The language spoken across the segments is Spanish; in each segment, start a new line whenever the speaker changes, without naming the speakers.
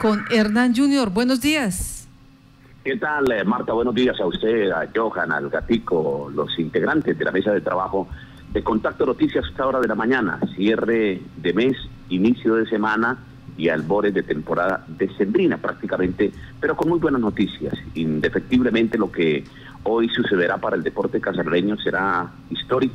con Hernán Junior. Buenos días.
¿Qué tal, eh, Marta? Buenos días a usted, a Johan, al Gatico, los integrantes de la mesa de trabajo de Contacto Noticias a esta hora de la mañana, cierre de mes, inicio de semana y albores de temporada decembrina prácticamente, pero con muy buenas noticias. Indefectiblemente lo que hoy sucederá para el deporte casareño será histórico.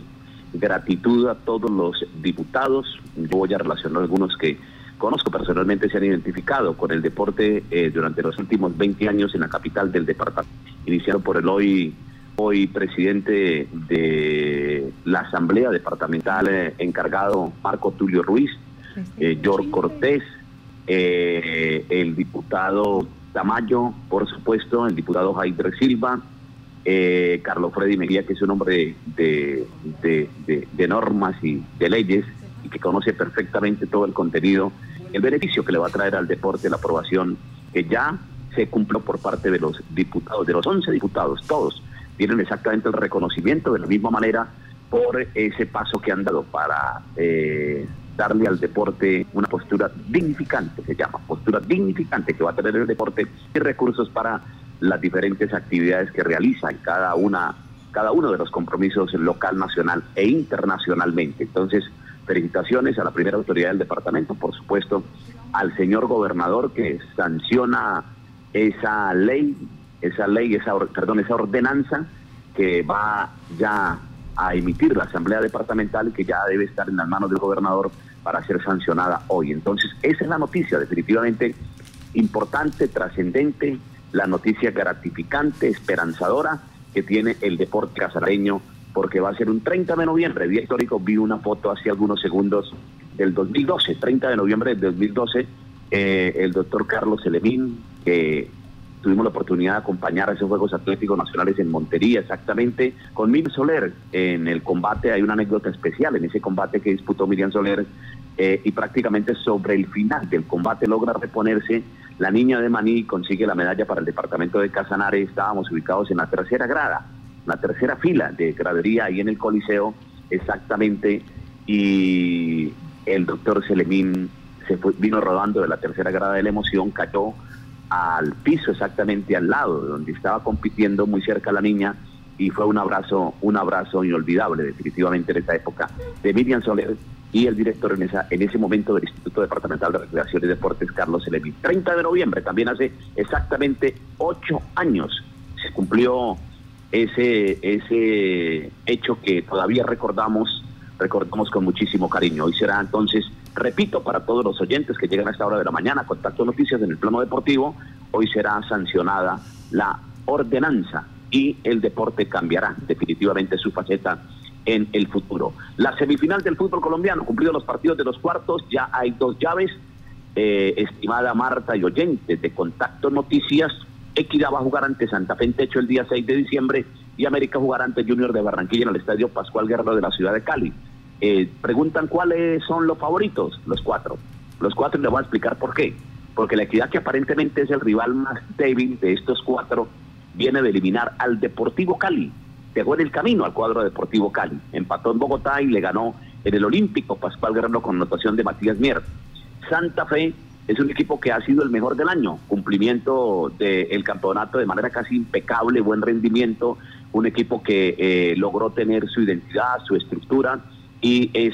Gratitud a todos los diputados. voy a relacionar algunos que conozco personalmente se han identificado con el deporte eh, durante los últimos 20 años en la capital del departamento. Iniciaron por el hoy, hoy presidente de la Asamblea Departamental eh, encargado, Marco Tulio Ruiz, eh, George Cortés, eh, el diputado Tamayo, por supuesto, el diputado Jaime Silva, Carlos Freddy Mejía, que es un hombre de, de normas y de leyes y que conoce perfectamente todo el contenido, el beneficio que le va a traer al deporte la aprobación que ya se cumplió por parte de los diputados, de los 11 diputados, todos tienen exactamente el reconocimiento de la misma manera por ese paso que han dado para eh, darle al deporte una postura dignificante, se llama, postura dignificante que va a tener el deporte y recursos para las diferentes actividades que realiza en cada una cada uno de los compromisos local, nacional e internacionalmente. Entonces, felicitaciones a la primera autoridad del departamento, por supuesto, al señor gobernador que sanciona esa ley, esa ley, esa perdón, esa ordenanza que va ya a emitir la Asamblea Departamental que ya debe estar en las manos del gobernador para ser sancionada hoy. Entonces, esa es la noticia definitivamente importante, trascendente, la noticia gratificante, esperanzadora que tiene el deporte casareño porque va a ser un 30 de noviembre, día histórico, vi una foto hace algunos segundos del 2012, 30 de noviembre del 2012, eh, el doctor Carlos Elemín, que tuvimos la oportunidad de acompañar a esos Juegos Atléticos Nacionales en Montería, exactamente, con Miriam Soler. En el combate hay una anécdota especial, en ese combate que disputó Miriam Soler, eh, y prácticamente sobre el final del combate logra reponerse. La niña de Maní consigue la medalla para el departamento de Casanare, estábamos ubicados en la tercera grada la tercera fila de gradería ahí en el Coliseo, exactamente, y el doctor Selemín se vino rodando de la tercera grada de la emoción, cayó al piso exactamente al lado de donde estaba compitiendo muy cerca la niña y fue un abrazo, un abrazo inolvidable definitivamente en esa época de Miriam Soler y el director en esa en ese momento del Instituto Departamental de Recreación y Deportes Carlos Selemín. 30 de noviembre, también hace exactamente ocho años se cumplió ese, ese hecho que todavía recordamos, recordamos con muchísimo cariño. Hoy será entonces, repito, para todos los oyentes que llegan a esta hora de la mañana, contacto noticias en el plano deportivo, hoy será sancionada la ordenanza y el deporte cambiará definitivamente su faceta en el futuro. La semifinal del fútbol colombiano, cumplido los partidos de los cuartos, ya hay dos llaves. Eh, estimada Marta y oyentes de Contacto Noticias, Equidad va a jugar ante Santa Fe en Techo el día 6 de diciembre y América jugará ante Junior de Barranquilla en el Estadio Pascual Guerrero de la ciudad de Cali. Eh, preguntan cuáles son los favoritos, los cuatro. Los cuatro les voy a explicar por qué. Porque la Equidad, que aparentemente es el rival más débil de estos cuatro, viene de eliminar al Deportivo Cali. Pegó en el camino al cuadro Deportivo Cali. Empató en Bogotá y le ganó en el Olímpico Pascual Guerrero con notación de Matías Mier. Santa Fe es un equipo que ha sido el mejor del año, cumplimiento del campeonato de manera casi impecable, buen rendimiento, un equipo que eh, logró tener su identidad, su estructura y es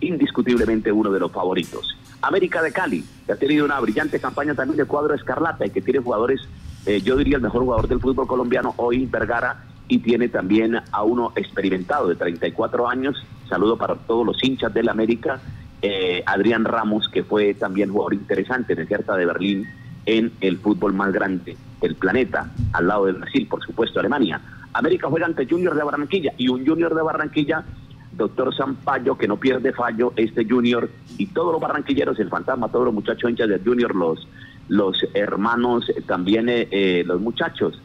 indiscutiblemente uno de los favoritos. América de Cali, que ha tenido una brillante campaña también de cuadro escarlata y que tiene jugadores, eh, yo diría el mejor jugador del fútbol colombiano hoy, Vergara, y tiene también a uno experimentado de 34 años. Saludo para todos los hinchas del América eh, Adrián Ramos, que fue también jugador interesante en el Hertha de Berlín en el fútbol más grande del planeta, al lado de Brasil, por supuesto, Alemania. América juega ante Junior de Barranquilla y un Junior de Barranquilla, doctor Sampaio, que no pierde fallo, este Junior y todos los barranquilleros, el fantasma, todos los muchachos hinchas del Junior, los, los hermanos, eh, también eh, los muchachos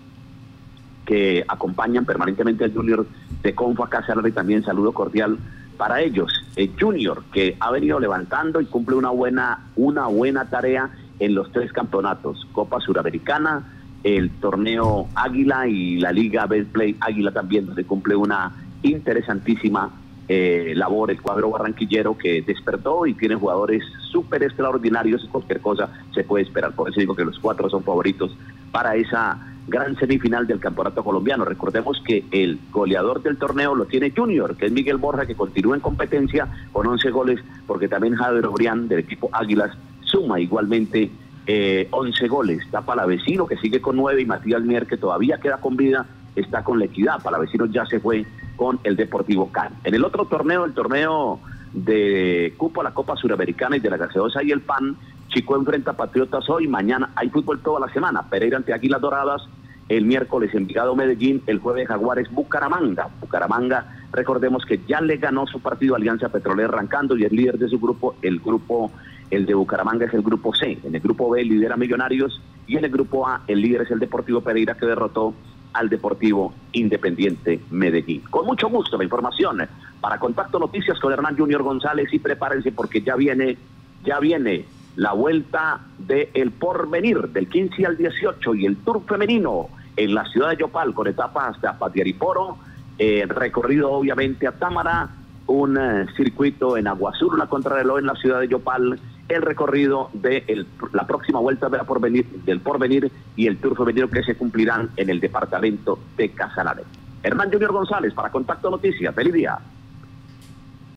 que acompañan permanentemente al Junior de Confa y también saludo cordial para ellos. El Junior, que ha venido levantando y cumple una buena, una buena tarea en los tres campeonatos, Copa Suramericana, el torneo Águila y la Liga Play Águila también, donde cumple una interesantísima eh, labor el cuadro barranquillero que despertó y tiene jugadores súper extraordinarios cualquier cosa se puede esperar. Por eso digo que los cuatro son favoritos para esa gran semifinal del campeonato colombiano. Recordemos que el goleador del torneo lo tiene Junior, que es Miguel Borja, que continúa en competencia con 11 goles, porque también Javier Obrián del equipo Águilas suma igualmente eh, 11 goles. Está Palavecino, que sigue con 9, y Matías Mier, que todavía queda con vida, está con la equidad. Palavecino ya se fue con el Deportivo Cali. En el otro torneo, el torneo de Cupo la Copa Suramericana y de la Gaseosa y el PAN, Chico enfrenta a Patriotas hoy, mañana hay fútbol toda la semana, Pereira ante Águilas Doradas, el miércoles Envigado Medellín, el jueves Jaguares Bucaramanga. Bucaramanga, recordemos que ya le ganó su partido Alianza Petrolera arrancando y es líder de su grupo, el grupo, el de Bucaramanga es el grupo C, en el grupo B lidera Millonarios y en el grupo A el líder es el Deportivo Pereira que derrotó al Deportivo Independiente Medellín. Con mucho gusto la información para Contacto Noticias con Hernán Junior González y prepárense porque ya viene, ya viene la vuelta del el porvenir del 15 al 18 y el Tour femenino en la ciudad de Yopal con etapas hasta Patiariporo, eh, recorrido obviamente a Támara, un eh, circuito en Aguazul, una contrarreloj en la ciudad de Yopal, el recorrido de la próxima vuelta de la porvenir, del porvenir y el Tour femenino que se cumplirán en el departamento de Casanare. Hernán Junior González para Contacto Noticias. Feliz día.